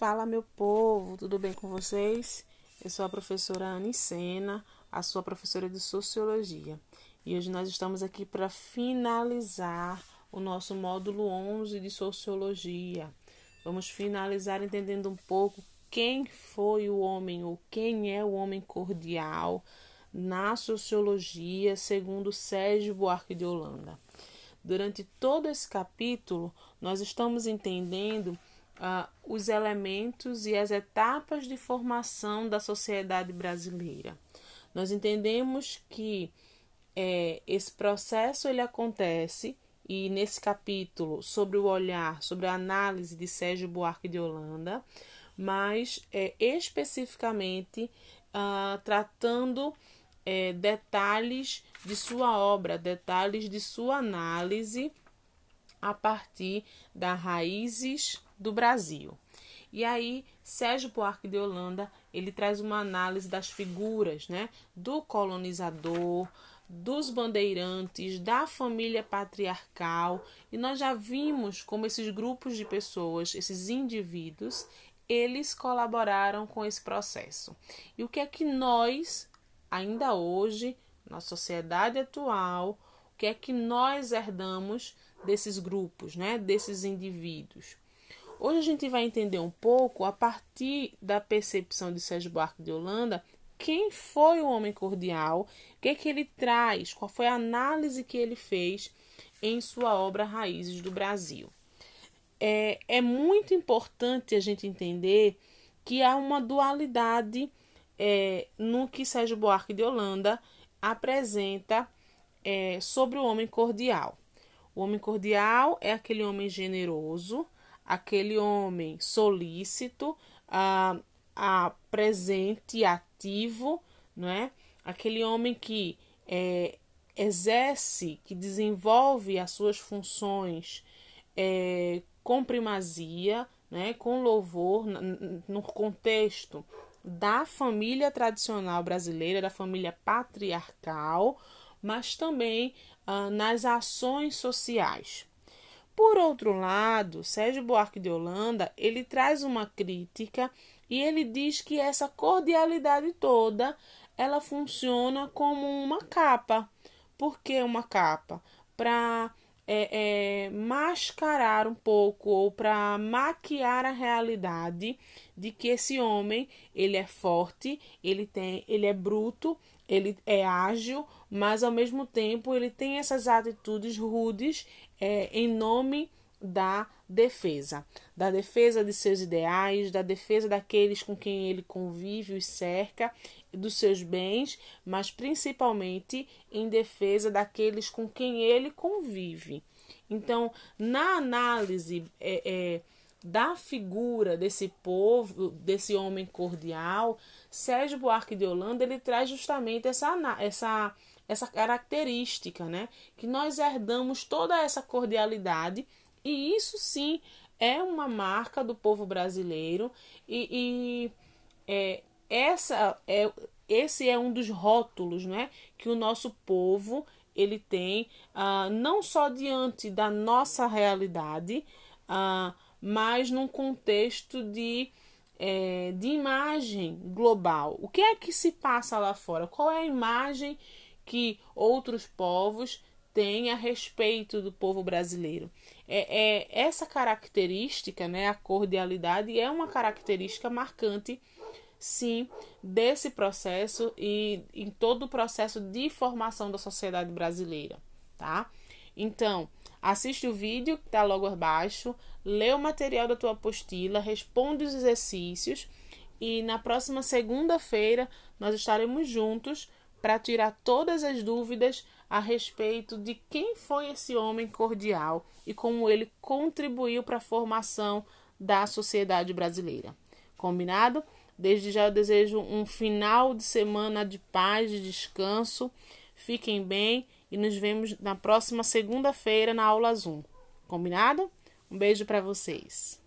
Fala, meu povo, tudo bem com vocês? Eu sou a professora Anicena, a sua professora de Sociologia. E hoje nós estamos aqui para finalizar o nosso módulo 11 de Sociologia. Vamos finalizar entendendo um pouco quem foi o homem ou quem é o homem cordial na sociologia, segundo Sérgio Buarque de Holanda. Durante todo esse capítulo, nós estamos entendendo uh, os elementos e as etapas de formação da sociedade brasileira. Nós entendemos que é, esse processo ele acontece e nesse capítulo sobre o olhar, sobre a análise de Sérgio Buarque de Holanda, mas é, especificamente uh, tratando é, detalhes de sua obra, detalhes de sua análise a partir das raízes do Brasil. E aí, Sérgio Buarque de Holanda, ele traz uma análise das figuras, né, do colonizador, dos bandeirantes, da família patriarcal, e nós já vimos como esses grupos de pessoas, esses indivíduos, eles colaboraram com esse processo. E o que é que nós, ainda hoje, na sociedade atual, o que é que nós herdamos desses grupos, né, desses indivíduos? Hoje a gente vai entender um pouco, a partir da percepção de Sérgio Buarque de Holanda, quem foi o homem cordial, o que, é que ele traz, qual foi a análise que ele fez em sua obra Raízes do Brasil. É, é muito importante a gente entender que há uma dualidade é, no que Sérgio Buarque de Holanda apresenta é, sobre o homem cordial. O homem cordial é aquele homem generoso, aquele homem solícito, a, presente, ativo, não é? Aquele homem que é, exerce, que desenvolve as suas funções é, com primazia, né, com louvor, no contexto da família tradicional brasileira, da família patriarcal, mas também ah, nas ações sociais. Por outro lado, Sérgio Buarque de Holanda, ele traz uma crítica e ele diz que essa cordialidade toda, ela funciona como uma capa. Por que uma capa? Para é, é, mascarar um pouco ou para maquiar a realidade de que esse homem ele é forte, ele tem, ele é bruto, ele é ágil, mas ao mesmo tempo ele tem essas atitudes rudes é, em nome da defesa, da defesa de seus ideais, da defesa daqueles com quem ele convive e cerca, dos seus bens, mas principalmente em defesa daqueles com quem ele convive. Então, na análise é, é, da figura desse povo, desse homem cordial, Sérgio Buarque de Holanda ele traz justamente essa, essa, essa característica, né? Que nós herdamos toda essa cordialidade e isso sim é uma marca do povo brasileiro e, e é, essa é, esse é um dos rótulos, né? Que o nosso povo ele tem uh, não só diante da nossa realidade, uh, mas num contexto de, é, de imagem global. O que é que se passa lá fora? Qual é a imagem que outros povos têm a respeito do povo brasileiro? É, é essa característica, né, a cordialidade, é uma característica marcante sim desse processo e em todo o processo de formação da sociedade brasileira, tá? Então, assiste o vídeo que está logo abaixo, lê o material da tua apostila, responde os exercícios e na próxima segunda-feira nós estaremos juntos para tirar todas as dúvidas a respeito de quem foi esse homem cordial e como ele contribuiu para a formação da sociedade brasileira. Combinado? Desde já eu desejo um final de semana de paz, de descanso. Fiquem bem e nos vemos na próxima segunda-feira na aula Zoom. Combinado? Um beijo para vocês.